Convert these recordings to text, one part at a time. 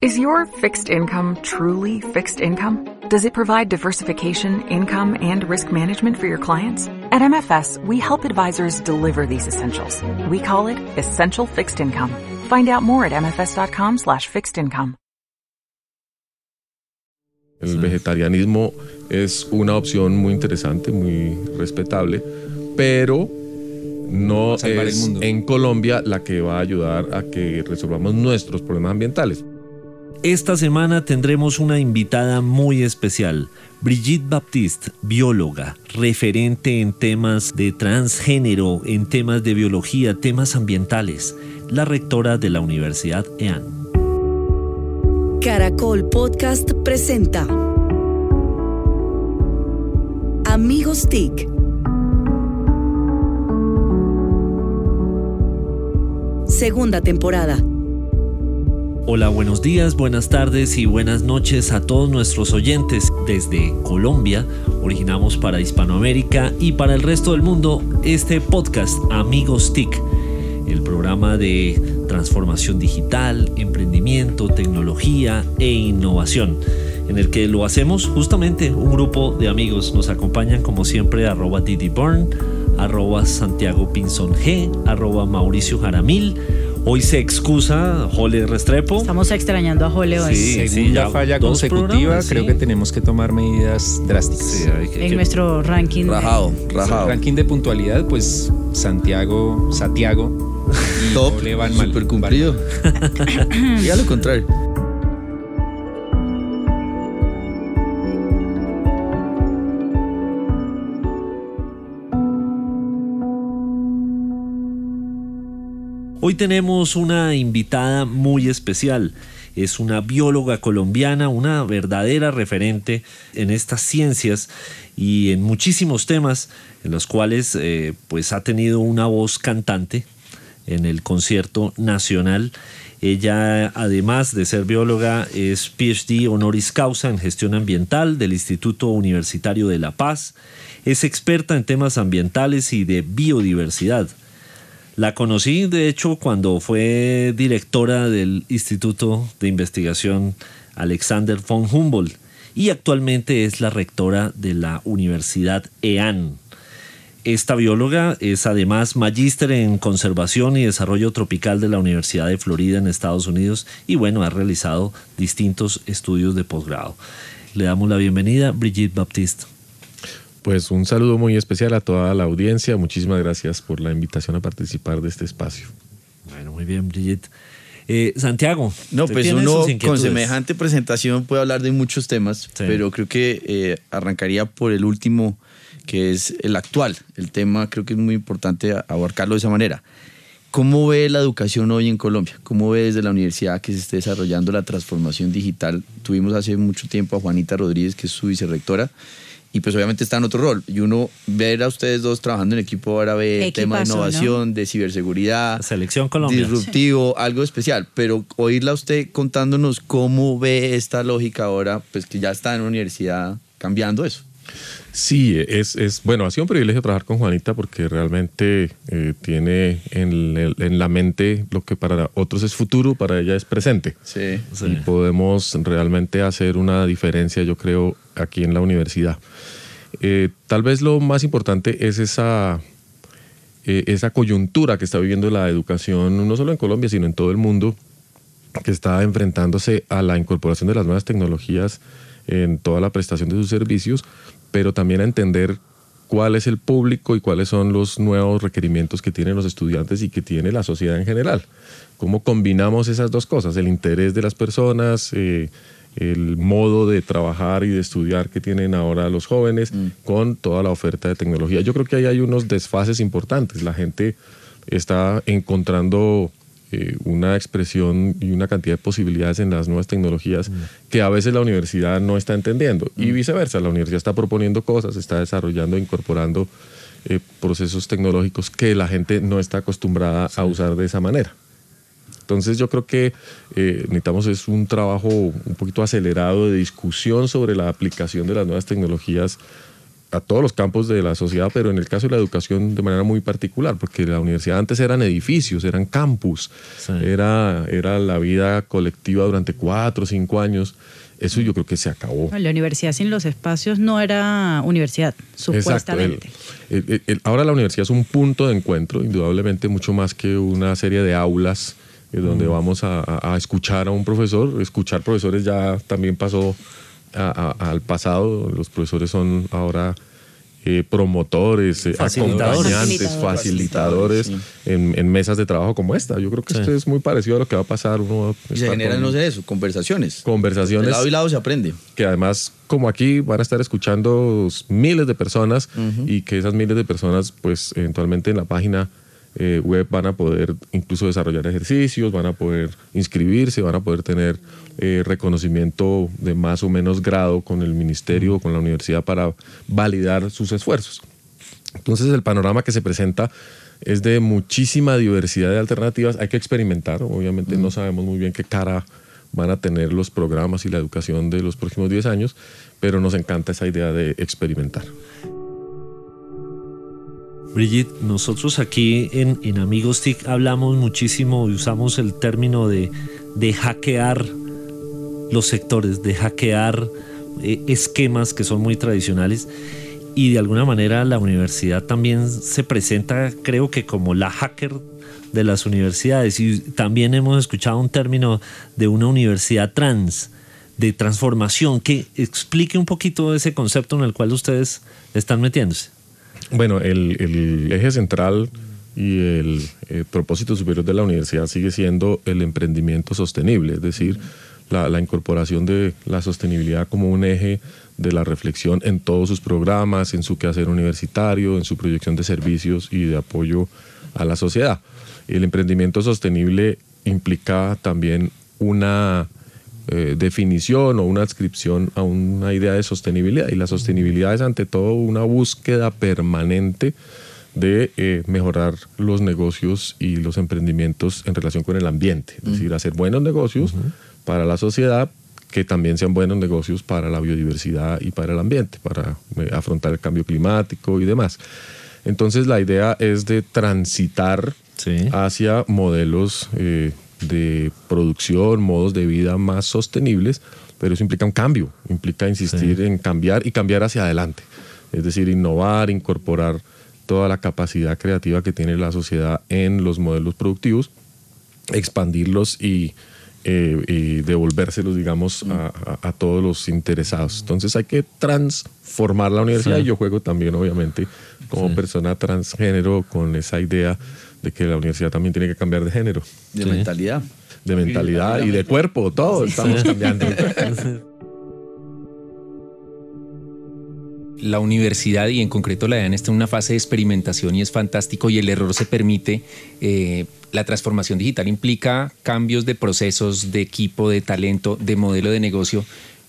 Is your fixed income truly fixed income? Does it provide diversification, income, and risk management for your clients? At MFS, we help advisors deliver these essentials. We call it Essential Fixed Income. Find out more at mfs.com slash fixed income. El vegetarianismo es una opción muy interesante, muy respetable, pero no es en Colombia la que va a ayudar a que resolvamos nuestros problemas ambientales. Esta semana tendremos una invitada muy especial, Brigitte Baptiste, bióloga, referente en temas de transgénero, en temas de biología, temas ambientales, la rectora de la Universidad EAN. Caracol Podcast presenta Amigos TIC. Segunda temporada. Hola, buenos días, buenas tardes y buenas noches a todos nuestros oyentes. Desde Colombia, originamos para Hispanoamérica y para el resto del mundo este podcast Amigos TIC, el programa de transformación digital, emprendimiento, tecnología e innovación, en el que lo hacemos justamente un grupo de amigos. Nos acompañan como siempre arroba Didi Burn, arroba Santiago Pinzón G, arroba Mauricio Jaramil. Hoy se excusa Jole Restrepo. Estamos extrañando a Jole hoy. Sí, Segunda ya falla consecutiva, programas, creo sí. que tenemos que tomar medidas drásticas. Sí, que- En que- nuestro ranking. de- Rajado, El rajado. ranking de puntualidad, pues Santiago, Santiago y Top, Ole van mal. super cumplido. Diga lo contrario. Hoy tenemos una invitada muy especial. Es una bióloga colombiana, una verdadera referente en estas ciencias y en muchísimos temas en los cuales eh, pues ha tenido una voz cantante en el concierto nacional. Ella, además de ser bióloga, es PhD honoris causa en gestión ambiental del Instituto Universitario de La Paz. Es experta en temas ambientales y de biodiversidad. La conocí, de hecho, cuando fue directora del Instituto de Investigación Alexander von Humboldt y actualmente es la rectora de la Universidad EAN. Esta bióloga es además magíster en conservación y desarrollo tropical de la Universidad de Florida en Estados Unidos y bueno, ha realizado distintos estudios de posgrado. Le damos la bienvenida, Brigitte Baptiste. Pues un saludo muy especial a toda la audiencia. Muchísimas gracias por la invitación a participar de este espacio. Bueno, muy bien, Brigitte. Eh, Santiago. No, pues uno con semejante presentación puede hablar de muchos temas, Sí. pero creo que eh, arrancaría por el último, que es el actual. El tema creo que es muy importante abarcarlo de esa manera. ¿Cómo ve la educación hoy en Colombia? ¿Cómo ve desde la universidad que se esté desarrollando la transformación digital? Tuvimos hace mucho tiempo a Juanita Rodríguez, que es su vicerrectora, y pues obviamente está en otro rol. Y uno ver a ustedes dos trabajando en equipo ahora ve tema de innovación, de ciberseguridad, Selección Colombia. disruptivo, algo especial, pero oírla a usted contándonos cómo ve esta lógica ahora, pues que ya está en la universidad cambiando eso. Sí, es, es bueno, ha sido un privilegio trabajar con Juanita porque realmente eh, tiene en, el- en la mente lo que para otros es futuro, para ella es presente. Sí. Sí. Y podemos realmente hacer una diferencia, yo creo, aquí en la universidad. Eh, tal vez lo más importante es esa, eh, esa coyuntura que está viviendo la educación, no solo en Colombia, sino en todo el mundo, que está enfrentándose a la incorporación de las nuevas tecnologías en toda la prestación de sus servicios, pero también a entender cuál es el público y cuáles son los nuevos requerimientos que tienen los estudiantes y que tiene la sociedad en general. ¿Cómo combinamos esas dos cosas? El interés de las personas, eh, el modo de trabajar y de estudiar que tienen ahora los jóvenes con toda la oferta de tecnología. Yo creo que ahí hay unos desfases importantes. La gente está encontrando eh, una expresión y una cantidad de posibilidades en las nuevas tecnologías que a veces la universidad no está entendiendo. Y viceversa, la universidad está proponiendo cosas, está desarrollando, incorporando eh, procesos tecnológicos que la gente no está acostumbrada a usar de esa manera. Entonces yo creo que eh, necesitamos es un trabajo un poquito acelerado de discusión sobre la aplicación de las nuevas tecnologías a todos los campos de la sociedad, pero en el caso de la educación de manera muy particular, porque la universidad antes eran edificios, eran campus, Sí. era, era la vida colectiva durante cuatro o cinco años. Eso yo creo que se acabó. La universidad sin los espacios no era universidad, Exacto. el- supuestamente. el- el- el- ahora la universidad es un punto de encuentro, indudablemente mucho más que una serie de aulas eh, donde vamos a, a- a escuchar a un profesor. Escuchar profesores ya también pasó a- a- al pasado. Los profesores son ahora eh, promotores, eh, Facilitadores. acompañantes, facilitadores Sí. en, en mesas de trabajo como esta. Yo creo que Sí. esto es muy parecido a lo que va a pasar. Uno Y se generan, con no sé eso, conversaciones. conversaciones De lado y lado se aprende. que además como aquí van a estar escuchando miles de personas y que esas miles de personas pues eventualmente en la página eh, web van a poder incluso desarrollar ejercicios, van a poder inscribirse, van a poder tener eh, reconocimiento de más o menos grado con el ministerio o con la universidad para validar sus esfuerzos. Entonces el panorama que se presenta es de muchísima diversidad de alternativas. Hay que experimentar, obviamente no sabemos muy bien qué cara van a tener los programas y la educación de los próximos 10 años, pero nos encanta esa idea de experimentar. Brigitte, nosotros aquí en, en Amigos TIC hablamos muchísimo y usamos el término de, de hackear los sectores, de hackear eh, esquemas que son muy tradicionales y de alguna manera la universidad también se presenta, creo que como la hacker de las universidades y también hemos escuchado un término de una universidad trans, de transformación, que explique un poquito ese concepto en el cual ustedes están metiéndose. Bueno, el, eje central y el, eh, propósito superior de la universidad sigue siendo el emprendimiento sostenible, es decir, la, la incorporación de la sostenibilidad como un eje de la reflexión en todos sus programas, en su quehacer universitario, en su proyección de servicios y de apoyo a la sociedad. El emprendimiento sostenible implica también una eh, definición o una adscripción a una idea de sostenibilidad. Y la sostenibilidad es ante todo una búsqueda permanente de eh, mejorar los negocios y los emprendimientos en relación con el ambiente. Es decir, hacer buenos negocios para la sociedad que también sean buenos negocios para la biodiversidad y para el ambiente, para eh, afrontar el cambio climático y demás. Entonces la idea es de transitar Sí. hacia modelos eh, de producción, modos de vida más sostenibles, pero eso implica un cambio, implica insistir en cambiar y cambiar hacia adelante. Es decir, innovar, incorporar toda la capacidad creativa que tiene la sociedad en los modelos productivos, expandirlos y, eh, y devolvérselos, digamos, a, a- a todos los interesados. Entonces hay que transformar la universidad Sí. y yo juego también, obviamente, como Sí. persona transgénero con esa idea de que la universidad también tiene que cambiar de género, De Sí. mentalidad. de mentalidad y de cuerpo, todo estamos cambiando. la universidad y en concreto la EAN está en una fase de experimentación y es fantástico y el error se permite. Eh, la transformación digital implica cambios de procesos, de equipo, de talento, de modelo de negocio.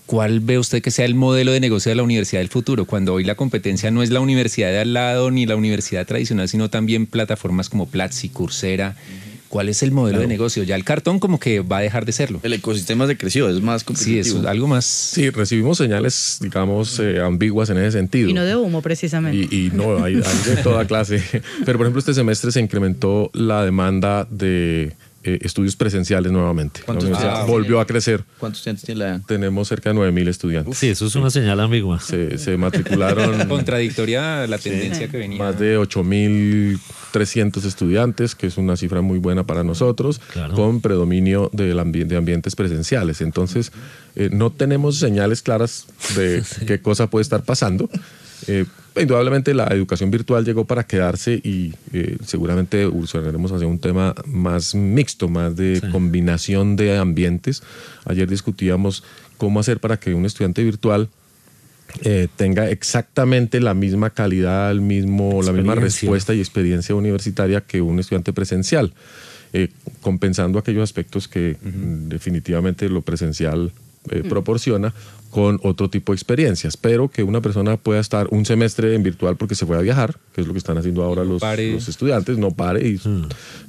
¿Cuál ve usted que sea el modelo de negocio de la universidad del futuro? Cuando hoy la competencia no es la universidad de al lado ni la universidad tradicional, sino también plataformas como Platzi, Coursera. ¿Cuál es el modelo de negocio? Ya el cartón como que va a dejar de serlo. El ecosistema se creció, es más Sí, competitivo. es algo más... Sí, recibimos señales, digamos, eh, ambiguas en ese sentido. Y no de humo, precisamente. Y, y no, hay, hay de toda clase. Pero, por ejemplo, este semestre se incrementó la demanda de eh, estudios presenciales nuevamente. La ¿Cuántos universidad estudiantes volvió a crecer. ¿Cuántos estudiantes tiene la? Tenemos cerca de 9.000 estudiantes. Sí, eso es una señal ambigua. Se, se matricularon Contradictoria a la tendencia que venía. más de 8.300 estudiantes, que es una cifra muy buena para nosotros, Claro. con predominio del ambi- de ambientes presenciales. Entonces, eh, no tenemos señales claras de qué cosa puede estar pasando. Eh, indudablemente la educación virtual llegó para quedarse y eh, seguramente evolucionaremos hacia un tema más mixto, más de Sí. combinación de ambientes. Ayer discutíamos cómo hacer para que un estudiante virtual eh, tenga exactamente la misma calidad, el mismo, la misma respuesta y experiencia universitaria que un estudiante presencial, eh, compensando aquellos aspectos que definitivamente lo presencial eh, proporciona con otro tipo de experiencias, pero que una persona pueda estar un semestre en virtual porque se fue a viajar, que es lo que están haciendo ahora los, estudiantes, no pare y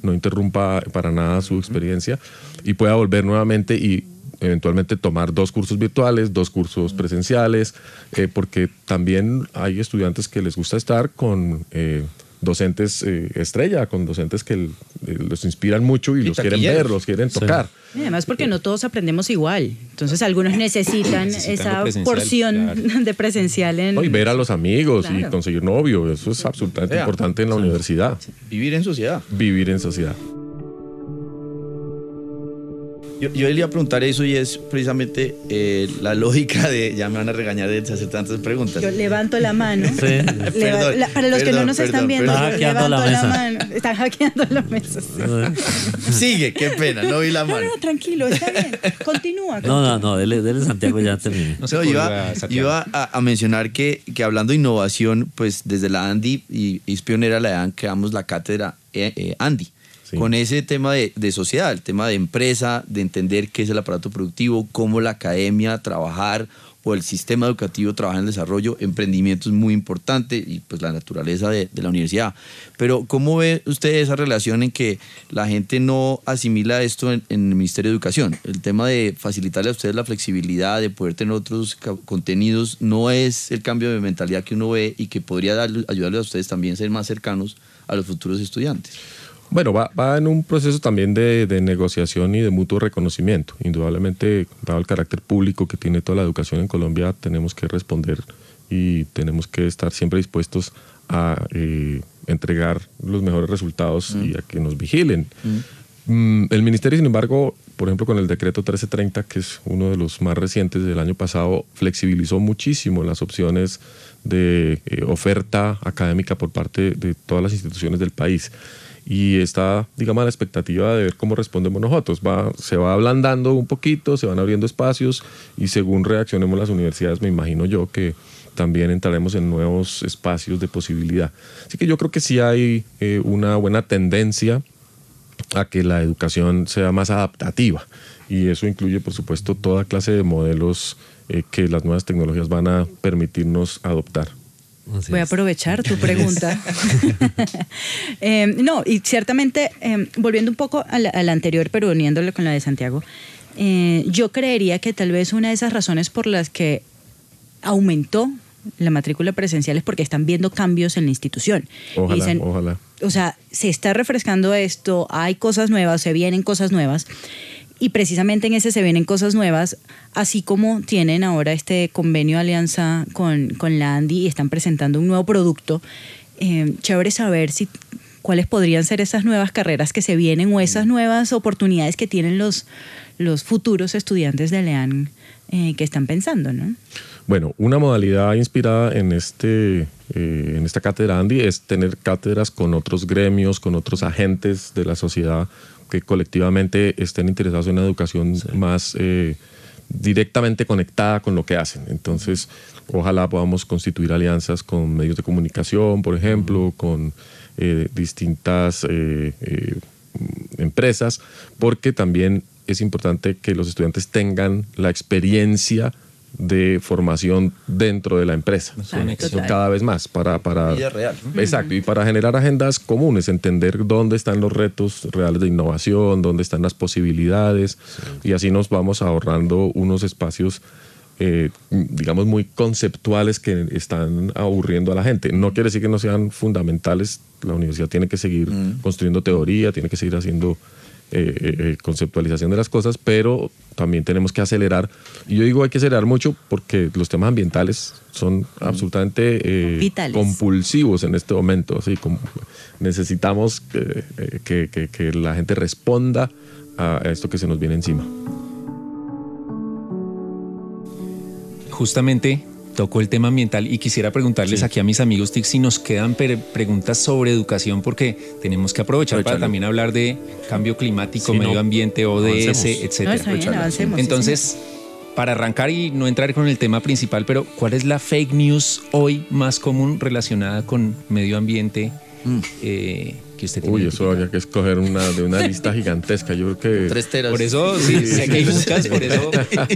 no interrumpa para nada su experiencia y pueda volver nuevamente y eventualmente tomar dos cursos virtuales, dos cursos presenciales, eh, porque también hay estudiantes que les gusta estar con eh, docentes eh, estrella, con docentes que eh, los inspiran mucho y, Y los quieren ver, los quieren tocar. Y además porque no todos aprendemos igual. Entonces algunos necesitan Necesitan esa porción claro. de presencial en... ¿no? Y ver a los amigos y conseguir novio, eso es absolutamente importante en la universidad. Vivir en sociedad. Vivir en sociedad. Yo, yo le iba a preguntar eso y es precisamente eh, la lógica de, ya me van a regañar de hacer tantas preguntas. Yo levanto la mano. Sí. Leva- Perdón, la- para los que no perdón, nos están perdón, viendo, perdón. yo Está hackeando levanto la la, mesa. mano. Están hackeando la mesa. sí. Sigue, qué pena, no vi la No, mano. no, tranquilo, está bien. Continúa. No, no, no, dele, dele Santiago ya terminé. No ocurrió iba, iba a, a mencionar que, que hablando de innovación, pues desde la Andy, y, y es pionera la EAN, creamos la cátedra eh, eh, Andy. Con ese tema de, de sociedad, el tema de empresa, de entender qué es el aparato productivo, cómo la academia trabajar o el sistema educativo trabaja en el desarrollo, emprendimiento es muy importante y pues la naturaleza de, la universidad. Pero ¿cómo ve usted esa relación en que la gente no asimila esto en, en el Ministerio de Educación? El tema de facilitarle a ustedes la flexibilidad, de poder tener otros contenidos, no es el cambio de mentalidad que uno ve y que podría darle- ayudarles a ustedes también a ser más cercanos a los futuros estudiantes. Bueno, va, va en un proceso también de, de negociación y de mutuo reconocimiento. Indudablemente, dado el carácter público que tiene toda la educación en Colombia, tenemos que responder y tenemos que estar siempre dispuestos a eh, entregar los mejores resultados y a que nos vigilen. Mm, El ministerio, sin embargo, por ejemplo, con el decreto 1330, que es uno de los más recientes del año pasado, flexibilizó muchísimo las opciones de eh, oferta académica por parte de todas las instituciones del país. Y está, digamos, a la expectativa de ver cómo respondemos nosotros. Va, se va ablandando un poquito, se van abriendo espacios y según reaccionemos las universidades, me imagino yo que también entraremos en nuevos espacios de posibilidad. Así que yo creo que sí hay eh, una buena tendencia a que la educación sea más adaptativa. Y eso incluye, por supuesto, toda clase de modelos eh, que las nuevas tecnologías van a permitirnos adoptar. Así Voy a es. aprovechar tu pregunta. Eh, no, y ciertamente, eh, volviendo un poco a la, a la anterior, pero uniéndolo con la de Santiago, eh, yo creería que tal vez una de esas razones por las que aumentó la matrícula presencial es porque están viendo cambios en la institución. Ojalá, dicen, ojalá. o sea, se está refrescando esto, hay cosas nuevas, se vienen cosas nuevas. Y precisamente en ese se vienen cosas nuevas, así como tienen ahora este convenio de alianza con, con la y están presentando un nuevo producto. Eh, chévere saber si cuáles podrían ser esas nuevas carreras que se vienen o esas nuevas oportunidades que tienen los, los futuros estudiantes de Lean eh, que están pensando, ¿no? Bueno, una modalidad inspirada en, este, eh, en esta cátedra Andy es tener cátedras con otros gremios, con otros agentes de la sociedad que colectivamente estén interesados en una educación más eh, directamente conectada con lo que hacen. Entonces, ojalá podamos constituir alianzas con medios de comunicación, por ejemplo, con eh, distintas eh, empresas, porque también es importante que los estudiantes tengan la experiencia de formación dentro de la empresa. Cada vez más para, para real. Exacto, y para generar agendas comunes, entender dónde están los retos reales de innovación, dónde están las posibilidades, y así nos vamos ahorrando unos espacios, eh, digamos, muy conceptuales que están aburriendo a la gente. No quiere decir que no sean fundamentales, la universidad tiene que seguir construyendo teoría, tiene que seguir haciendo eh, eh, conceptualización de las cosas, pero también tenemos que acelerar. Y yo digo hay que acelerar mucho porque los temas ambientales son absolutamente eh, Vitales. compulsivos en este momento. Así como necesitamos que, eh, que- que- que la gente responda a esto que se nos viene encima. justamente tocó el tema ambiental y quisiera preguntarles aquí a mis amigos TIC si nos quedan preguntas sobre educación porque tenemos que aprovechar para también hablar de cambio climático, Sí, medio no. ambiente, ODS. No, etcétera. bien, sí, Entonces, para arrancar y no entrar con el tema principal, pero ¿cuál es la fake news hoy más común relacionada con medio ambiente eh, que usted tiene? Uy, eso habría que escoger una de una lista gigantesca. Yo creo que Tres teras. Por eso, sí, sé que hay muchas, por eso.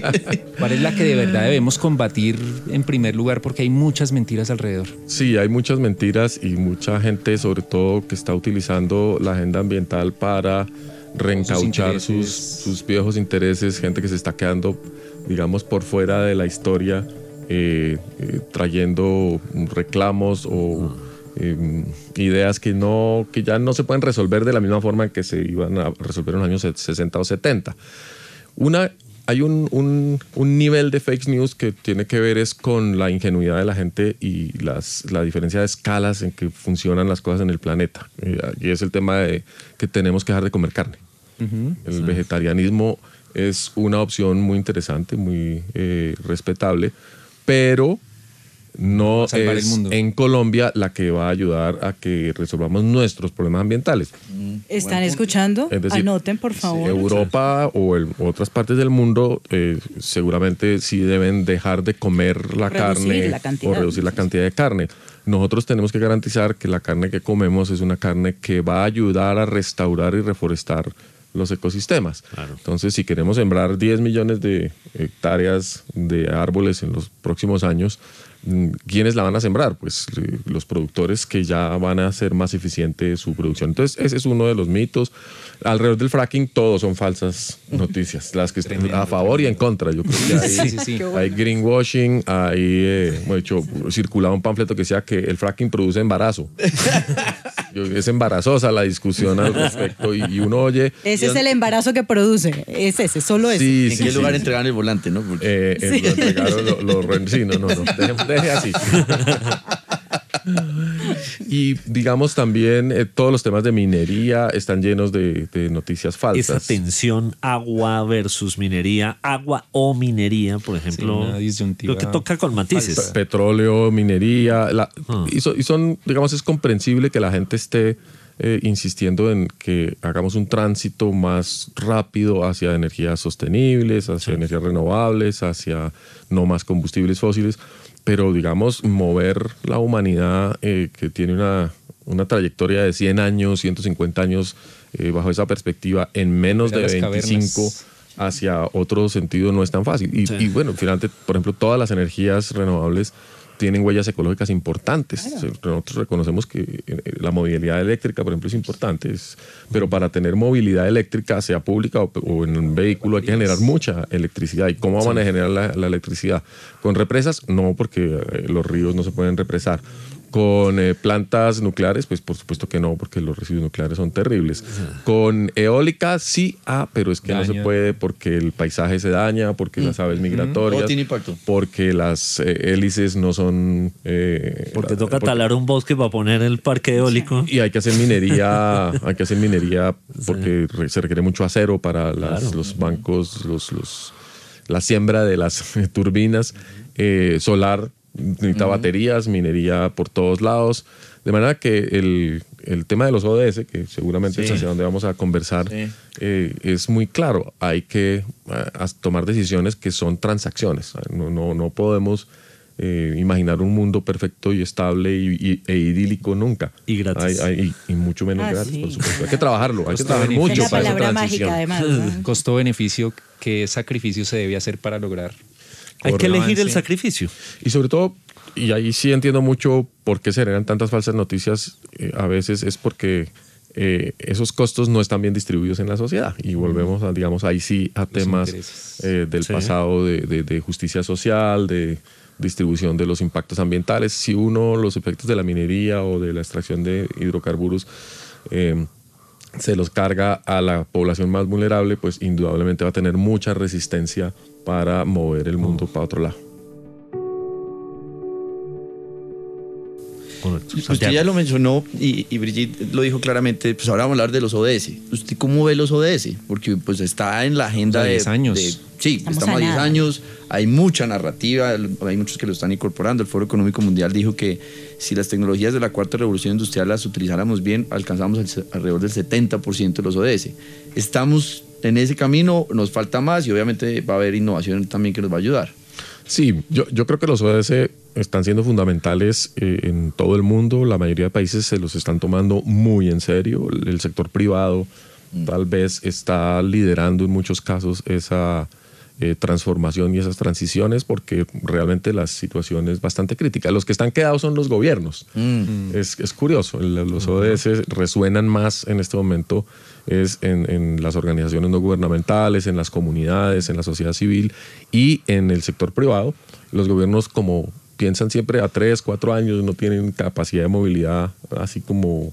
¿Cuál es la que de verdad debemos combatir en primer lugar? Porque hay muchas mentiras alrededor. Sí, hay muchas mentiras y mucha gente, sobre todo, que está utilizando la agenda ambiental para reencauchar sus, viejos intereses, gente que se está quedando, digamos, por fuera de la historia, eh, eh, trayendo reclamos o eh, ideas que, no, que ya no se pueden resolver de la misma forma en que se iban a resolver en los años 60 o 70. Una, hay un, un- un nivel de fake news que tiene que ver es con la ingenuidad de la gente y las, la diferencia de escalas en que funcionan las cosas en el planeta. Eh, y es el tema de que tenemos que dejar de comer carne. El vegetarianismo es una opción muy interesante, muy eh, respetable, pero no el mundo. en Colombia la que va a ayudar a que resolvamos nuestros problemas ambientales. ¿Están escuchando? Es decir, Anoten, por favor. Europa o el- otras partes del mundo eh, seguramente sí deben dejar de comer la Reducir carne la cantidad. o reducir la cantidad de carne. Nosotros tenemos que garantizar que la carne que comemos es una carne que va a ayudar a restaurar y reforestar los ecosistemas. Entonces, si queremos sembrar 10 millones de hectáreas de árboles en los próximos años, mm, ¿quiénes la van a sembrar? Pues eh, los productores que ya van a hacer más eficiente su producción. Entonces, ese es uno de los mitos. Alrededor del fracking, todos son falsas noticias, las que están a favor y en contra. Yo creo que hay, Sí, sí, sí. hay greenwashing, hay, eh, de hecho, circulaba un panfleto que decía que el fracking produce embarazo. Es embarazosa la discusión al respecto y, y uno oye... Ese es el embarazo que produce. Es ese, solo ese. Sí, ¿En sí, qué sí. lugar entregan el volante, no? Porque- Eh, eh, lo entregaron, lo, lo re- sí, no, no, no. Deje, deje así. y digamos también eh, todos los temas de minería están llenos de, de noticias falsas. Esa tensión agua versus minería, agua o minería, por ejemplo, lo que toca con matices. Pe- petróleo, minería. la- Ah. y, so- y son, digamos, es comprensible que la gente esté eh, insistiendo en que hagamos un tránsito más rápido hacia energías sostenibles, hacia energías renovables, hacia no más combustibles fósiles. Pero, digamos, mover la humanidad eh, que tiene una, una trayectoria de 100 años, 150 años, eh, bajo esa perspectiva, en menos de las 25 cavernas. hacia otro sentido no es tan fácil. Y, Sí. y bueno, finalmente, por ejemplo, todas las energías renovables tienen huellas ecológicas importantes. Nosotros reconocemos que eh, la movilidad eléctrica, por ejemplo, es importante, es- pero para tener movilidad eléctrica, sea pública o, o en un vehículo, hay que generar mucha electricidad. ¿Y cómo van a generar la, la electricidad? ¿Con represas? No, porque eh, los ríos no se pueden represar. Con eh, plantas nucleares, pues por supuesto que no, porque los residuos nucleares son terribles. Con eólica, sí, ah, pero es que no se puede porque el paisaje se daña, porque las aves migratorias, Todo tiene impacto. porque las eh, hélices no son... eh, Porque la- toca porque- talar un bosque para poner el parque eólico. y hay que hacer minería, hay que hacer minería porque se requiere mucho acero para las- Claro. los bancos, los, los- la siembra de las turbinas, eh, solar, necesita baterías, minería por todos lados. De manera que el, el tema de los ODS, que seguramente es Sí. hacia donde vamos a conversar, Sí. eh, es muy claro. Hay que ah, as- tomar decisiones que son transacciones. No, no, no podemos eh, imaginar un mundo perfecto y estable y, y- e idílico nunca. Y gratis. Hay- hay- y, y mucho menos Ah, gratis, sí. por supuesto. Hay que trabajarlo, hay que trabajar mucho Es la para esa palabra transición. mágica, además. ¿no? Costo-beneficio, ¿qué sacrificio se debe hacer para lograr? Hay que elegir el sacrificio. Y sobre todo, y ahí sí entiendo mucho por qué se generan tantas falsas noticias, eh, a veces es porque eh, esos costos no están bien distribuidos en la sociedad. Y volvemos, a, digamos, ahí sí a temas eh, del Sí. pasado de, de- de justicia social, de distribución de los impactos ambientales. Si uno los efectos de la minería o de la extracción de hidrocarburos eh, se los carga a la población más vulnerable, pues indudablemente va a tener mucha resistencia para mover el mundo para otro lado. Correcto. Usted ya lo mencionó y, y Brigitte lo dijo claramente, pues ahora vamos a hablar de los ODS. ¿Usted cómo ve los ODS? Porque pues está en la agenda de... 10 años. de- sí, Estamos estamos, a a 10 nada. años, hay mucha narrativa, hay muchos que lo están incorporando. El Foro Económico Mundial dijo que si las tecnologías de la cuarta revolución industrial las utilizáramos bien, alcanzamos el alrededor del 70% de los ODS. Estamos en ese camino, nos falta más y obviamente va a haber innovación también que nos va a ayudar. Sí, yo, yo creo que los ODS están siendo fundamentales eh, en todo el mundo. La mayoría de países se los están tomando muy en serio. El, el sector privado tal vez está liderando en muchos casos esa, eh, transformación y esas transiciones porque realmente la situación es bastante crítica. Los que están quedados son los gobiernos. Mm. Es, es curioso, los ODS resuenan más en este momento es en, en las organizaciones no gubernamentales, en las comunidades, en la sociedad civil y en el sector privado. Los gobiernos como piensan siempre a tres, cuatro años, no tienen capacidad de movilidad así como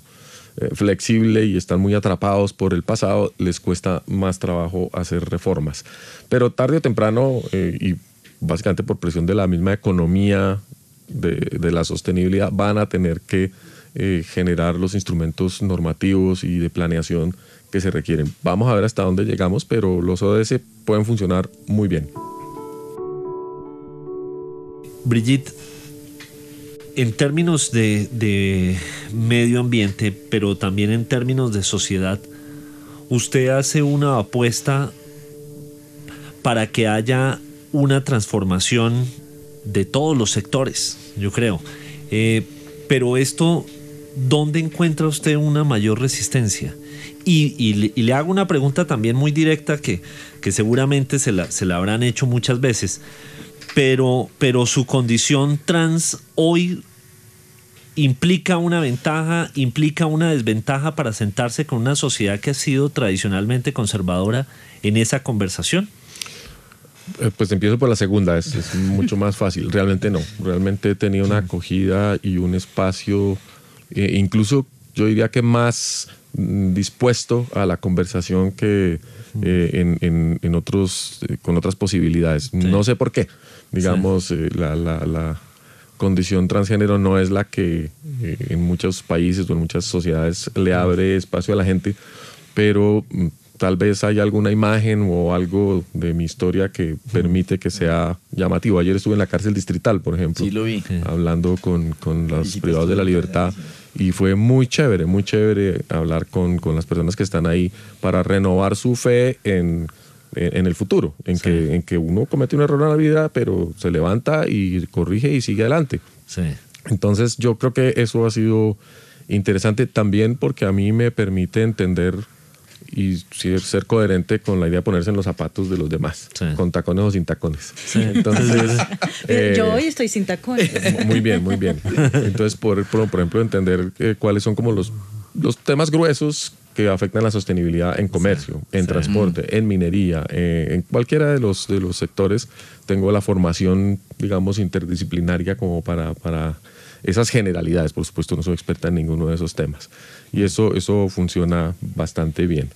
flexible y están muy atrapados por el pasado, les cuesta más trabajo hacer reformas. Pero tarde o temprano, eh, y básicamente por presión de la misma economía, de, de la sostenibilidad, van a tener que eh, generar los instrumentos normativos y de planeación que se requieren. Vamos a ver hasta dónde llegamos, pero los ODS pueden funcionar muy bien. Brigitte, en términos de, medio ambiente, pero también en términos de sociedad, usted hace una apuesta para que haya una transformación de todos los sectores, yo creo. Eh, pero esto, ¿dónde encuentra usted una mayor resistencia? Y, le- hago una pregunta también muy directa que, seguramente se la habrán hecho muchas veces pero, pero su condición trans hoy implica una ventaja, implica una desventaja para sentarse con una sociedad que ha sido tradicionalmente conservadora en esa conversación. Eh, Pues empiezo por la segunda, es, es mucho más fácil. Realmente no, realmente he tenido una acogida y un espacio, eh, incluso yo diría que más mm, dispuesto a la conversación que eh, en, en- en otros, eh, con otras posibilidades. No sé por qué. Digamos, eh, la, la- la condición transgénero no es la que eh, en muchos países o en muchas sociedades le abre espacio a la gente, pero mm, tal vez hay alguna imagen o algo de mi historia que permite que sea llamativo. Ayer estuve en la cárcel distrital, por ejemplo, Sí, lo vi. hablando con, con los privados de la libertad y fue muy chévere, muy chévere hablar con, con las personas que están ahí para renovar su fe en, en, en el futuro, en, que, en que uno comete un error en la vida, pero se levanta y corrige y sigue adelante. Sí. Entonces yo creo que eso ha sido interesante también porque a mí me permite entender y ser, ser coherente con la idea de ponerse en los zapatos de los demás, Sí. con tacones o sin tacones. Entonces, eh, Yo hoy estoy sin tacones. muy bien, muy bien. Entonces, por, por, por ejemplo, entender eh, cuáles son como los, los temas gruesos que afectan la sostenibilidad en comercio, en transporte, en minería, eh, en cualquiera de los, de los sectores. Tengo la formación, digamos, interdisciplinaria como para, para esas generalidades. Por supuesto, no soy experta en ninguno de esos temas. Y eso, eso funciona bastante bien.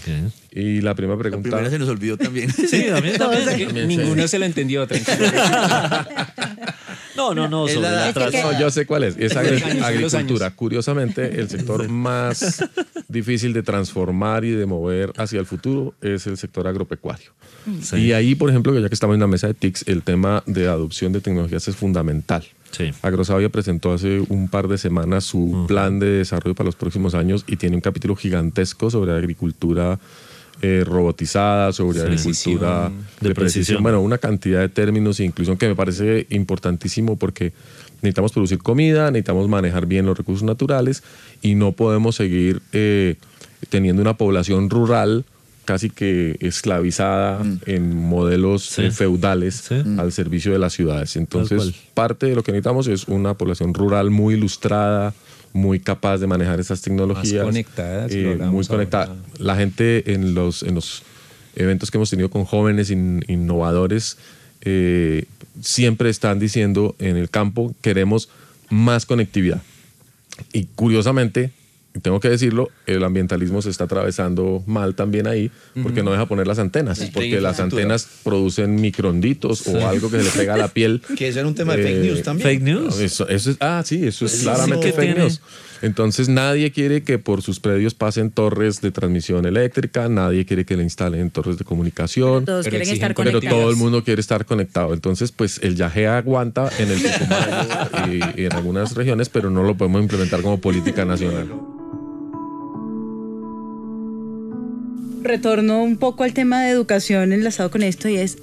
Ok. Y la primera La pregunta... primera se nos olvidó también. Sí, también, también. Ninguno se lo entendió, tranquilo. No, no, no, sobre la- la que- No, yo sé cuál es. Es agri- agricultura. Curiosamente, el sector más difícil de transformar y de mover hacia el futuro es el sector agropecuario. Sí. Y ahí, por ejemplo, ya que estamos en la mesa de TICS, el tema de adopción de tecnologías es fundamental. Sí. Agrosavia presentó hace un par de semanas su plan de desarrollo para los próximos años y tiene un capítulo gigantesco sobre agricultura eh, robotizada, sobre Sí. agricultura de, De precisión. precisión. Bueno, una cantidad de términos e inclusión que me parece importantísimo porque necesitamos producir comida, necesitamos manejar bien los recursos naturales y no podemos seguir eh, teniendo una población rural casi que esclavizada en modelos Sí. eh, feudales Sí. al servicio de las ciudades. Entonces, parte de lo que necesitamos es una población rural muy ilustrada, muy capaz de manejar esas tecnologías. conectada, si eh, muy conectada. ahora. La gente en los, en los eventos que hemos tenido con jóvenes in- innovadores eh, siempre están diciendo en el campo queremos más conectividad. Y curiosamente, tengo que decirlo, el ambientalismo se está atravesando mal también ahí, porque no deja poner las antenas, porque las antenas producen micronditos o algo que se le pega a la piel. Que eso era un tema de fake Eh, news también. Fake news. No, eso, eso es, ah, sí, eso es Sí, claramente sí, fake tiene- news. Entonces nadie quiere que por sus predios pasen torres de transmisión eléctrica, nadie quiere que le instalen torres de comunicación. Todos Pero quieren estar Pero conectados. todo el mundo quiere estar conectado. Entonces, pues el yaje aguanta en el Putumayo y, y en algunas regiones, pero no lo podemos implementar como política nacional. Retorno un poco al tema de educación enlazado con esto y es,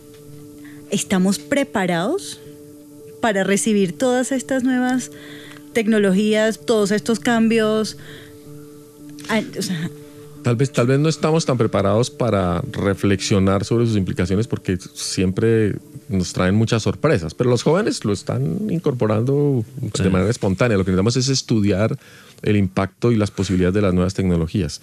¿estamos preparados para recibir todas estas nuevas tecnologías, todos estos cambios? Ah, o sea, Tal vez, tal vez no estamos tan preparados para reflexionar sobre sus implicaciones porque siempre nos traen muchas sorpresas, pero los jóvenes lo están incorporando de manera espontánea. Lo que necesitamos es estudiar el impacto y las posibilidades de las nuevas tecnologías.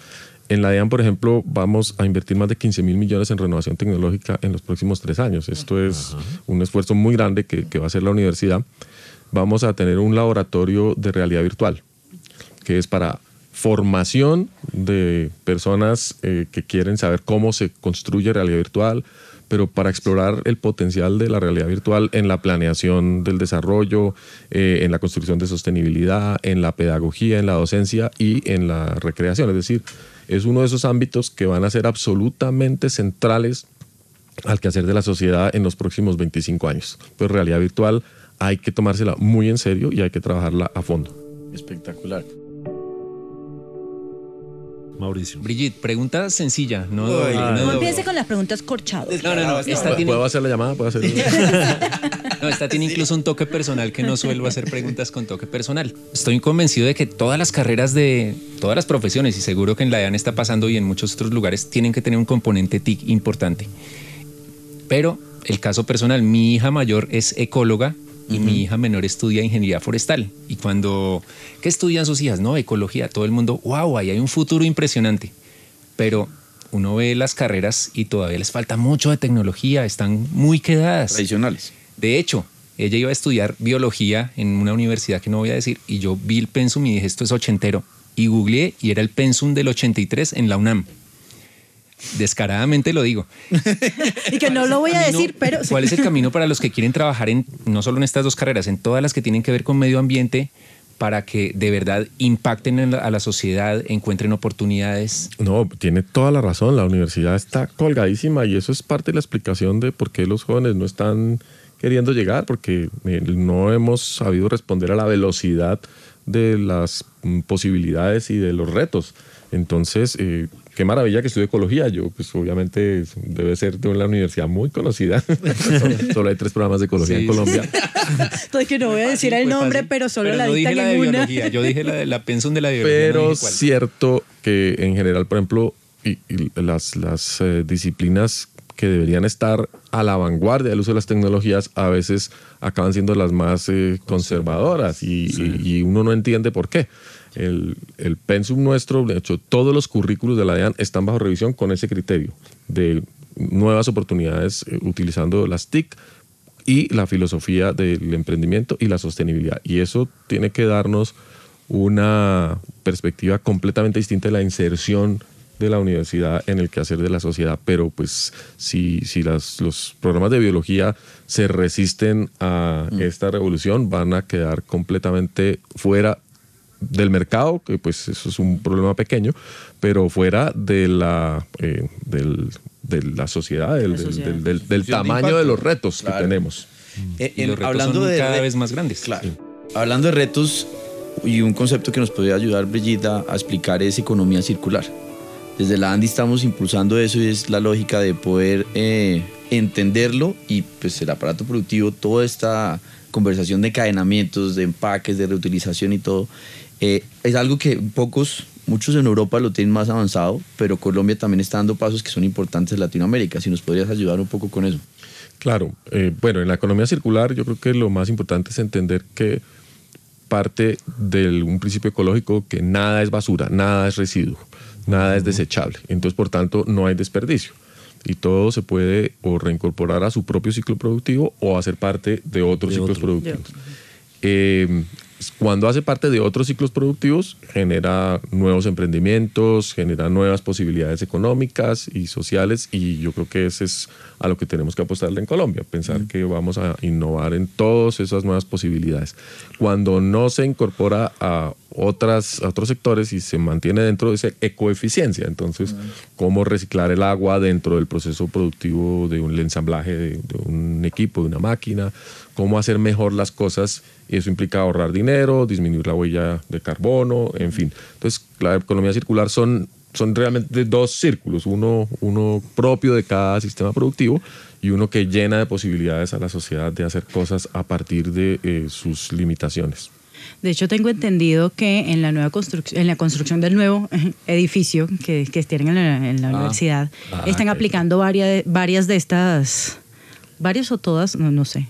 En la DEAN, por ejemplo, vamos a invertir más de 15 mil millones en renovación tecnológica en los próximos tres años. Esto es un esfuerzo muy grande que, que va a hacer la universidad. Vamos a tener un laboratorio de realidad virtual, que es para formación de personas eh, que quieren saber cómo se construye realidad virtual, pero para explorar el potencial de la realidad virtual en la planeación del desarrollo, eh, en la construcción de sostenibilidad, en la pedagogía, en la docencia y en la recreación. Es decir, es uno de esos ámbitos que van a ser absolutamente centrales al quehacer de la sociedad en los próximos 25 años. Pues realidad virtual hay que tomársela muy en serio y hay que trabajarla a fondo. Espectacular. Mauricio. Brigitte, pregunta sencilla. No, Uy, no, No no, empiece con las preguntas corchadas. no, no, esta tiene, ¿Puedo hacer la llamada? ¿Puedo hacer no, esta tiene incluso un toque personal que no suelo hacer preguntas con toque personal. Estoy convencido de que todas las carreras de todas las profesiones, y seguro que en la EAN está pasando y en muchos otros lugares, tienen que tener un componente TIC importante. Pero el caso personal, mi hija mayor es ecóloga y mi hija menor estudia ingeniería forestal. Y cuando, ¿qué estudian sus hijas? No, ecología. Todo el mundo, wow, ahí hay un futuro impresionante. Pero uno ve las carreras y todavía les falta mucho de tecnología, están muy quedadas. Tradicionales. De hecho, ella iba a estudiar biología en una universidad que no voy a decir y yo vi el pensum y dije, esto es ochentero. Y googleé y era el pensum del 83 en la UNAM. Descaradamente lo digo. Y que no lo voy a camino- decir, pero... ¿Cuál es el camino para los que quieren trabajar en no solo en estas dos carreras, en todas las que tienen que ver con medio ambiente, para que de verdad impacten la- a la sociedad, encuentren oportunidades? No, tiene toda la razón. La universidad está colgadísima y eso es parte de la explicación de por qué los jóvenes no están queriendo llegar, porque eh, no hemos sabido responder a la velocidad de las mm, posibilidades y de los retos. Entonces, eh, qué maravilla que estudie ecología. Yo, pues obviamente, debe ser de una universidad muy conocida. solo, solo hay tres programas de ecología Sí, en sí. Colombia. Entonces que no voy a decir el Fue nombre, fácil. pero solo Pero la no dije la de una. biología, yo dije la, la pensum de la biología. no Pero cuál. cierto que en general, por ejemplo, y, y las, las eh, disciplinas que deberían estar a la vanguardia del uso de las tecnologías a veces acaban siendo las más eh, conservadoras y, y- y uno no entiende por qué. El, el pensum nuestro, de hecho, todos los currículos de la DEAN están bajo revisión con ese criterio de nuevas oportunidades eh, utilizando las TIC y la filosofía del emprendimiento y la sostenibilidad. Y eso tiene que darnos una perspectiva completamente distinta de la inserción de la universidad en el quehacer de la sociedad. Pero pues si, si las, los programas de biología se resisten a esta revolución, van a quedar completamente fuera del mercado, que pues eso es un problema pequeño, pero fuera de la, eh, del- de la sociedad, del, La del- sociedad. del- del- del De tamaño de los retos Claro. que tenemos. Eh, Y en- los retos hablando son de cada vez más grandes. Claro. Hablando de retos y un concepto que nos podría ayudar Brigitte a, a explicar es economía circular. Desde la ANDI estamos impulsando eso y es la lógica de poder eh, entenderlo y pues el aparato productivo, toda esta conversación de encadenamientos, de empaques, de reutilización y todo, eh, es algo que pocos, muchos en Europa lo tienen más avanzado, pero Colombia también está dando pasos que son importantes en Latinoamérica. Si nos podrías ayudar un poco con eso. Claro, eh, bueno, en la economía circular yo creo que lo más importante es entender que parte de un principio ecológico que nada es basura, nada es residuo, nada es desechable. Entonces, por tanto, no hay desperdicio. Y todo se puede o reincorporar a su propio ciclo productivo o hacer parte de otros De ciclos otro. productivos. Eh, cuando hace parte de otros ciclos productivos, genera nuevos emprendimientos, genera nuevas posibilidades económicas y sociales y yo creo que ese es a lo que tenemos que apostarle en Colombia, pensar que vamos a innovar en todas esas nuevas posibilidades. Cuando no se incorpora a, otras, a otros sectores y se mantiene dentro de esa ecoeficiencia, entonces, cómo reciclar el agua dentro del proceso productivo de un ensamblaje de, de un equipo, de una máquina, cómo hacer mejor las cosas y eso implica ahorrar dinero, disminuir la huella de carbono, en fin. Entonces, la economía circular son, son realmente dos círculos, uno, uno propio de cada sistema productivo y uno que llena de posibilidades a la sociedad de hacer cosas a partir de eh, sus limitaciones. De hecho, tengo entendido que en la nueva construcción, en la construcción del nuevo edificio que, que tienen en la, en la universidad, Ah, están aplicando varias, varias de estas, varias o todas, no, no sé,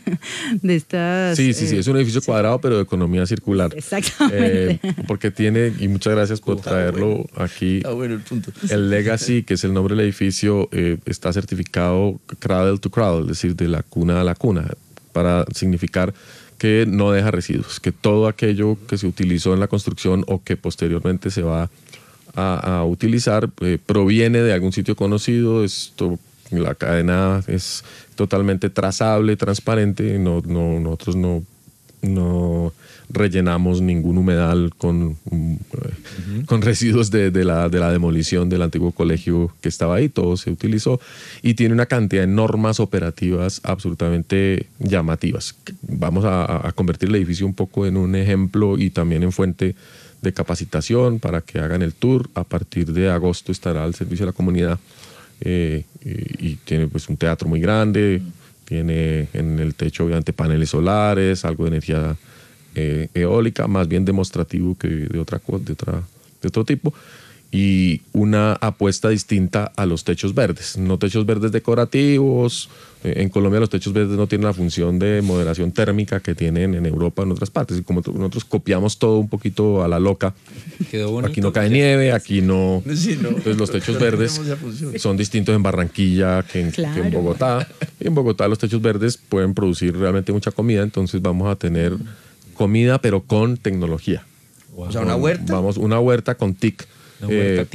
de estas. Sí, sí, sí, eh, es un edificio cuadrado, pero de economía circular. Exactamente. Eh, porque tiene, y muchas gracias por traerlo aquí. Ah, bueno, el punto. El Legacy, que es el nombre del edificio, eh, está certificado cradle to cradle, es decir, de la cuna a la cuna, para significar que no deja residuos, que todo aquello que se utilizó en la construcción o que posteriormente se va a, a utilizar eh, proviene de algún sitio conocido. Esto, la cadena es totalmente trazable, transparente. No, no, nosotros no, no rellenamos ningún humedal con, con residuos de, de la, de la demolición del antiguo colegio que estaba ahí, todo se utilizó y tiene una cantidad de normas operativas absolutamente llamativas. Vamos a, a convertir el edificio un poco en un ejemplo y también en fuente de capacitación para que hagan el tour. A partir de agosto estará al servicio de la comunidad eh, y, tiene pues un teatro muy grande, tiene en el techo obviamente paneles solares, algo de energía eh, eólica, más bien demostrativo que de otra de otra de otro tipo y una apuesta distinta a los techos verdes, no techos verdes decorativos. Eh, En Colombia los techos verdes no tienen la función de moderación térmica que tienen en Europa en otras partes. Y como nosotros copiamos todo un poquito a la loca, Quedó bonito. aquí no cae nieve, aquí no. Sí, no. Entonces los techos verdes son distintos en Barranquilla que en, que en Claro. Bogotá. Y en Bogotá los techos verdes pueden producir realmente mucha comida, entonces vamos a tener comida pero con tecnología. O sea, una huerta. Vamos, una huerta con TIC. Eh.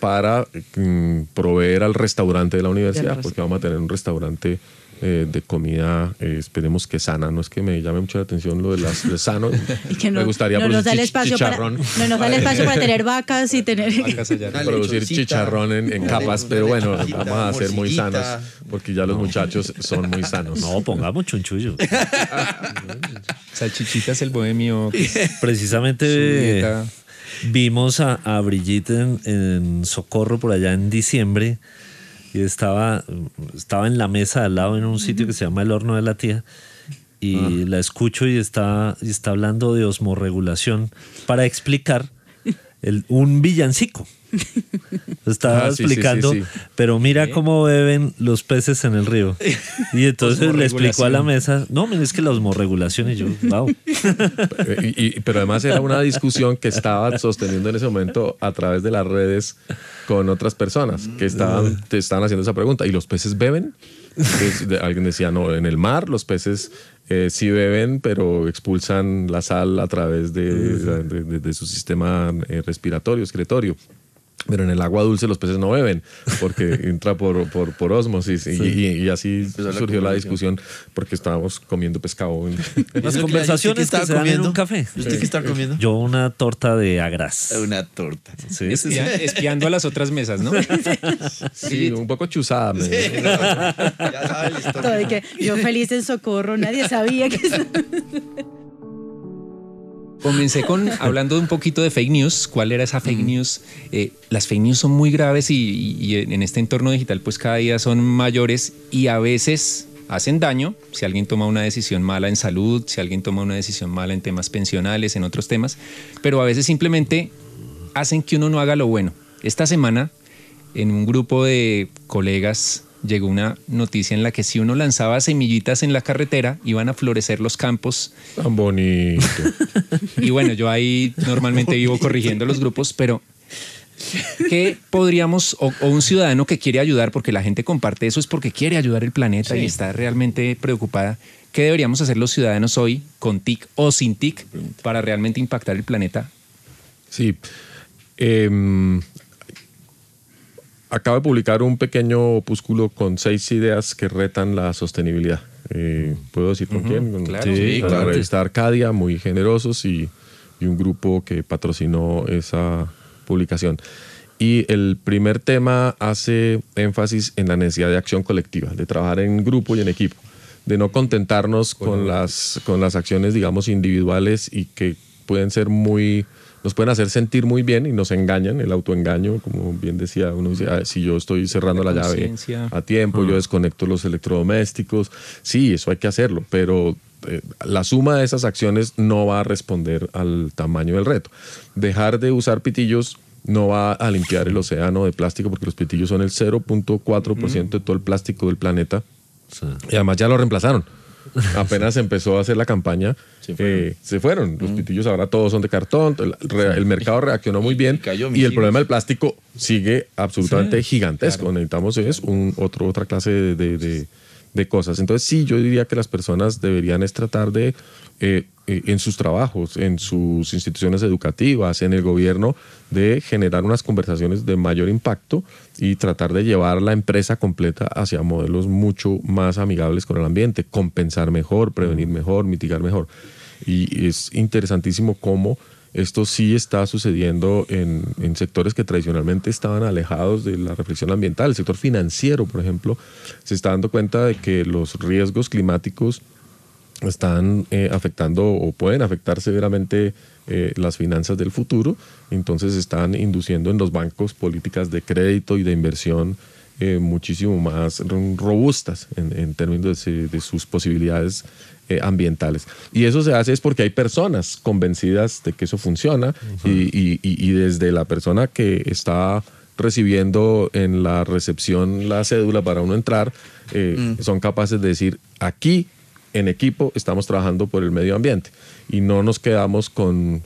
Para mm, proveer al restaurante de la universidad, porque vamos a tener un restaurante eh, de comida, eh, esperemos que sana. No es que me llame mucho la atención lo de las de sano. y que no, me gustaría no nos da producir el espacio para, chicharrón. no nos da el espacio para tener vacas y tener Vacas allá. Producir chicharrón en, capas, pero bueno, vamos a ser muy sanos, porque ya los muchachos son muy sanos. No, pongamos chunchullo. Salchichita es el bohemio. Precisamente Su dieta. Vimos a, a Brigitte en, en Socorro por allá en diciembre y estaba, estaba en la mesa al lado en un sitio que se llama El Horno de la Tía y la escucho y está, y está hablando de osmorregulación para explicar el, un villancico. Estaba Ah, sí, explicando, sí, sí. pero mira cómo beben los peces en el río. Y entonces le explicó a la mesa, no, mira, es que la osmorregulación y yo, wow. Eh, y- y- pero además era una discusión que estaba sosteniendo en ese momento a través de las redes con otras personas que estaban, te estaban haciendo esa pregunta. ¿Y los peces beben? Entonces, alguien decía, no, en el mar los peces eh, sí beben, pero expulsan la sal a través de, de- de- de su sistema eh, respiratorio, excretorio. Pero en el agua dulce los peces no beben porque entra por, por, por osmosis y, y- y así la surgió la discusión porque estábamos comiendo pescado. en- Las ¿Eso qué- conversaciones qué que se dan en un café. ¿Usted qué está comiendo? Yo una torta de agras. Una torta. Sí. Espia- espiando a las otras mesas, ¿no? Sí, un poco chuzada. me- Ya sabe la todo de que yo feliz en socorro, nadie sabía que Comencé con hablando un poquito de fake news. ¿Cuál era esa fake news? Eh, las fake news son muy graves y, y- y en este entorno digital pues cada día son mayores y a veces hacen daño si alguien toma una decisión mala en salud, si alguien toma una decisión mala en temas pensionales, en otros temas, pero a veces simplemente hacen que uno no haga lo bueno. Esta semana en un grupo de colegas llegó una noticia en la que si uno lanzaba semillitas en la carretera iban a florecer los campos Tan bonito. y bueno, yo ahí normalmente vivo corrigiendo los grupos, pero ¿qué podríamos, o, o un ciudadano que quiere ayudar, porque la gente comparte eso, es porque quiere ayudar el planeta y está realmente preocupada, ¿qué deberíamos hacer los ciudadanos hoy con TIC o sin TIC para realmente impactar el planeta? Sí. Em, acabo de publicar un pequeño opúsculo con seis ideas que retan la sostenibilidad. Eh, ¿Puedo decir con quién? Con- claro. Sí, con claro. la revista Arcadia, muy generosos y, y un grupo que patrocinó esa publicación. Y el primer tema hace énfasis en la necesidad de acción colectiva, de trabajar en grupo y en equipo, de no contentarnos con las, con las acciones, digamos, individuales y que pueden ser muy, nos pueden hacer sentir muy bien y nos engañan, el autoengaño, como bien decía uno, dice, "Ah, si yo estoy cerrando la, La llave a tiempo, yo desconecto los electrodomésticos, sí, eso hay que hacerlo, pero eh, la suma de esas acciones no va a responder al tamaño del reto. Dejar de usar pitillos no va a limpiar el océano de plástico porque los pitillos son el 0.4% de todo el plástico del planeta. Y además ya lo reemplazaron. Apenas empezó a hacer la campaña, Se se fueron. Los pitillos ahora todos son de cartón. El, mercado reaccionó muy bien. Y cayó Y el problema del plástico sigue absolutamente gigantesco. Necesitamos es un, otro, otra clase de, de- de- de cosas. Entonces sí, yo diría que las personas deberían es tratar de, eh, eh, en sus trabajos, en sus instituciones educativas, en el gobierno, de generar unas conversaciones de mayor impacto y tratar de llevar la empresa completa hacia modelos mucho más amigables con el ambiente, compensar mejor, prevenir mejor, mitigar mejor. Y es interesantísimo cómo esto sí está sucediendo en, en sectores que tradicionalmente estaban alejados de la reflexión ambiental. El sector financiero, por ejemplo, se está dando cuenta de que los riesgos climáticos están eh, afectando o pueden afectar severamente eh, las finanzas del futuro, entonces están induciendo en los bancos políticas de crédito y de inversión eh, muchísimo más ro- robustas en, en términos de, de sus posibilidades eh, ambientales. Y eso se hace es porque hay personas convencidas de que eso funciona y, y- y- y desde la persona que está recibiendo en la recepción la cédula para uno entrar, eh, son capaces de decir, aquí en equipo estamos trabajando por el medio ambiente y no nos quedamos con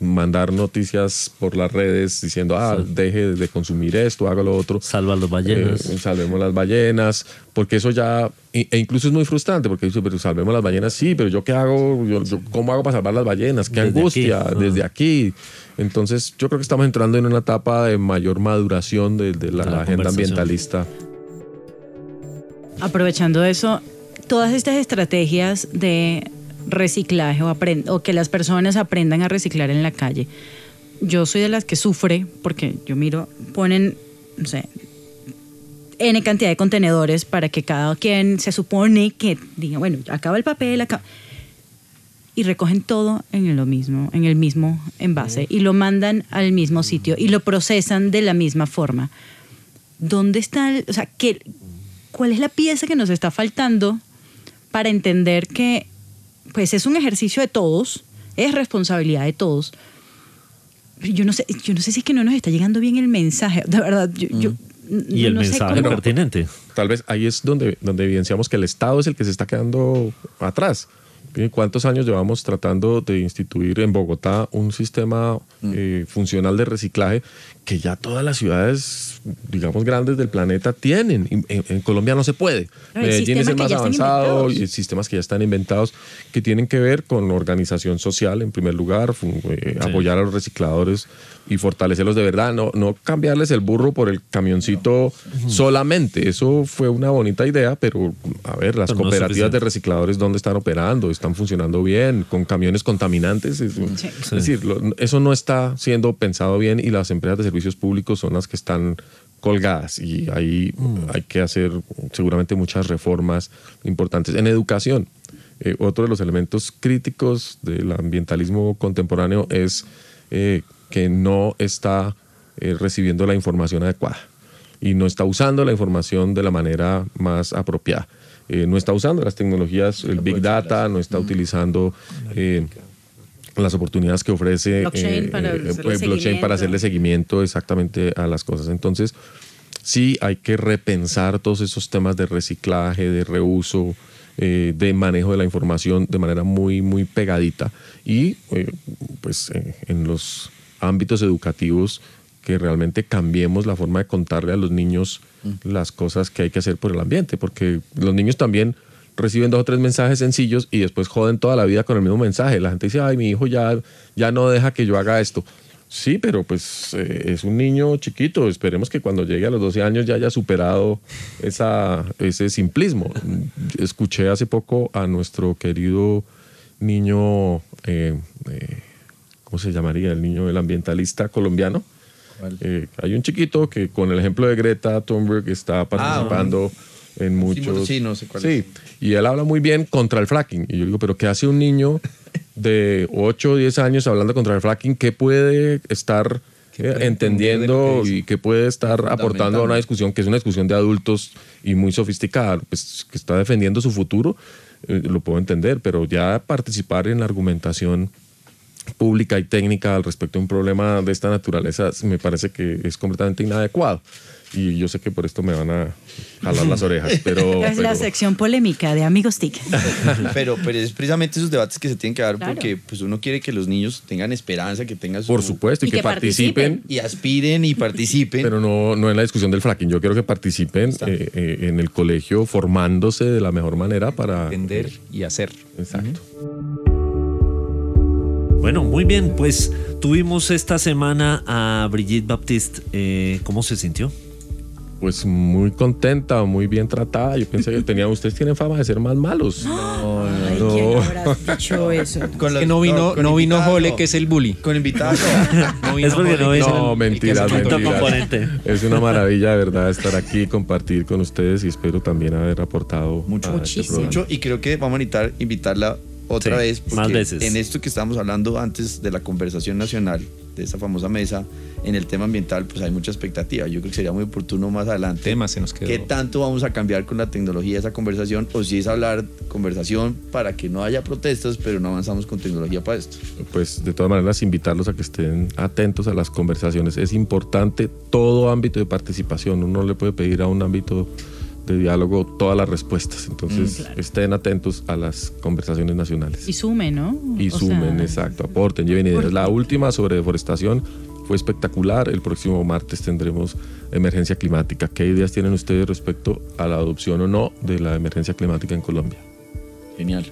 mandar noticias por las redes diciendo, ah, deje de consumir esto, haga lo otro. Salva las ballenas. Eh, salvemos las ballenas, porque eso ya, e e incluso es muy frustrante, porque dice, pero salvemos las ballenas, sí, pero yo qué hago, yo, yo ¿cómo hago para salvar las ballenas? Qué Desde angustia, aquí. Ah. desde aquí. Entonces, yo creo que estamos entrando en una etapa de mayor maduración de, de la, la agenda ambientalista. Aprovechando eso, todas estas estrategias de reciclaje o, o que las personas aprendan a reciclar en la calle. Yo soy de las que sufre porque yo miro, ponen, no sé, N cantidad de contenedores para que cada quien se supone que diga, bueno, acaba el papel, acaba. Y recogen todo en lo mismo, en el mismo envase y lo mandan al mismo sitio y lo procesan de la misma forma. ¿Dónde está el, o sea, qué, cuál es la pieza que nos está faltando para entender que pues es un ejercicio de todos, es responsabilidad de todos. Yo no sé, yo no sé si es que no nos está llegando bien el mensaje, de verdad. Yo, yo y el no sé mensaje cómo- pertinente. Tal vez ahí es donde, donde evidenciamos que el Estado es el que se está quedando atrás. ¿Cuántos años llevamos tratando de instituir en Bogotá un sistema eh, funcional de reciclaje que ya todas las ciudades, digamos, grandes del planeta tienen? Y En, en Colombia no se puede. Hay Medellín es el más avanzado y sistemas que ya están inventados que tienen que ver con organización social en primer lugar, eh, Sí. apoyar a los recicladores y fortalecerlos de verdad, no, no cambiarles el burro por el camioncito solamente. Eso fue una bonita idea, pero a ver, las Pero no cooperativas de recicladores, ¿dónde están operando? ¿Están funcionando bien? ¿Con camiones contaminantes? Es, es decir, lo- eso no está siendo pensado bien y las empresas de servicios públicos son las que están colgadas y ahí hay que hacer seguramente muchas reformas importantes. En educación, eh, otro de los elementos críticos del ambientalismo contemporáneo es eh, que no está eh, recibiendo la información adecuada y no está usando la información de la manera más apropiada. No está usando las tecnologías, el Big Data, no está utilizando eh, las oportunidades que ofrece Blockchain para hacerle blockchain para seguimiento. hacerle seguimiento exactamente a las cosas. Entonces, sí hay que repensar todos esos temas de reciclaje, de reuso, eh, de manejo de la información de manera muy, muy pegadita. Y eh, pues eh, en los ámbitos educativos que realmente cambiemos la forma de contarle a los niños las cosas que hay que hacer por el ambiente, porque los niños también reciben dos o tres mensajes sencillos y después joden toda la vida con el mismo mensaje. La gente dice, ay, mi hijo ya, ya no deja que yo haga esto. Sí, pero pues eh, es un niño chiquito. Esperemos que cuando llegue a los 12 años ya haya superado esa, ese simplismo. Escuché hace poco a nuestro querido niño, eh, eh, ¿cómo se llamaría? El niño, el ambientalista colombiano. Hay un chiquito que con el ejemplo de Greta Thunberg está participando en muchos... sí, no sé cuál Sí, es. y él habla muy bien contra el fracking. Y yo digo, pero ¿qué hace un niño de 8 o 10 años hablando contra el fracking? ¿Qué puede estar entendiendo entender de lo que y que puede estar aportando a una discusión que es una discusión de adultos y muy sofisticada, pues que está defendiendo su futuro, eh, lo puedo entender, pero ya participar en la argumentación pública y técnica al respecto de un problema de esta naturaleza me parece que es completamente inadecuado. Y yo sé que por esto me van a jalar las orejas, pero... es la sección polémica de Amigos TIC. pero, pero es precisamente esos debates que se tienen que dar Claro. porque pues uno quiere que los niños tengan esperanza, que tengan su... por supuesto, y, Y que, que participen, participen. Y aspiren y participen. pero no, no en la discusión del fracking. Yo quiero que participen eh, eh, en el colegio formándose de la mejor manera para... entender y hacer. Exacto. Bueno, muy bien, pues tuvimos esta semana a Brigitte Baptiste. Eh, ¿Cómo se sintió? Pues muy contenta, muy bien tratada. Yo pensé que tenía, ustedes tienen fama de ser más malos. Ay, no. ¿quién habrá dicho eso? Con que los- no vino, con no vino Jole, no. que es el bully. Con invitados. no. No vino Es porque Jole, no que es No, el- mentiras, el que es mentiras. Es una maravilla, de verdad, estar aquí, compartir con ustedes y espero también haber aportado Mucho. a este Muchísimo. programa. mucho y creo que vamos a necesitar invitarla otra Sí, vez porque más veces. en esto que estábamos hablando antes de la conversación nacional de esa famosa mesa en el tema ambiental pues hay mucha expectativa yo creo que sería muy oportuno más adelante tema se nos quedó. qué tanto vamos a cambiar con la tecnología de esa conversación o si es hablar conversación para que no haya protestas pero no avanzamos con tecnología para esto Pues de todas maneras invitarlos a que estén atentos a las conversaciones. Es importante todo ámbito de participación. Uno le puede pedir a un ámbito de diálogo todas las respuestas. Entonces estén atentos a las conversaciones nacionales. Y sumen, ¿no? Y O sumen, sea, exacto, aporten, lleven ideas. La última sobre deforestación fue espectacular. El próximo martes tendremos emergencia climática. ¿Qué ideas tienen ustedes respecto a la adopción o no de la emergencia climática en Colombia? genial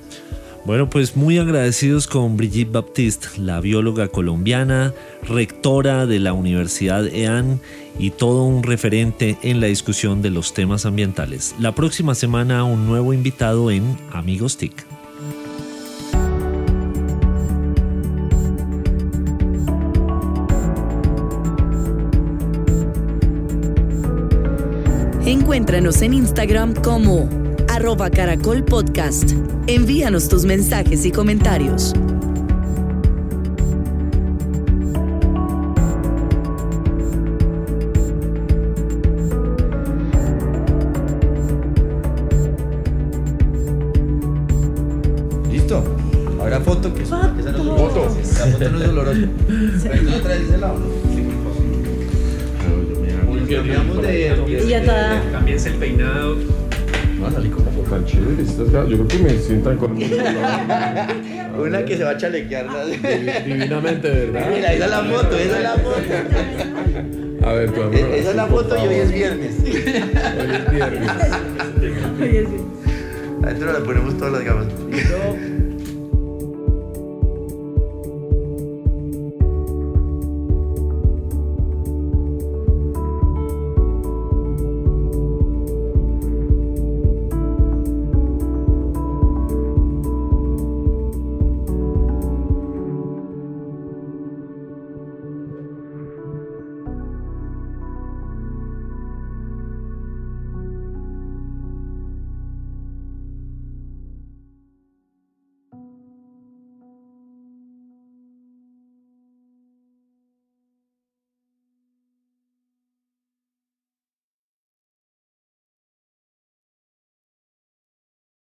Bueno, pues muy agradecidos con Brigitte Baptiste, la bióloga colombiana, rectora de la Universidad EAN y todo un referente en la discusión de los temas ambientales. La próxima semana un nuevo invitado en Amigos TIC. Encuéntranos en Instagram como arroba caracol podcast. Envíanos tus mensajes y comentarios. Esa no es la foto no es dolorosa Pero tú traes ese lado, ¿no? Cambiamos de- Y ya está. Cambiense el peinado. Va a salir como tan chévere. Yo creo que me sientan con Una que se va a chalequear. divinamente, ¿verdad? Mira, esa es la foto, esa es la foto. A ver, tu amor, E- Esa es la sí, foto y hoy favor. es viernes. Hoy es viernes. Adentro le ponemos todas las gafas.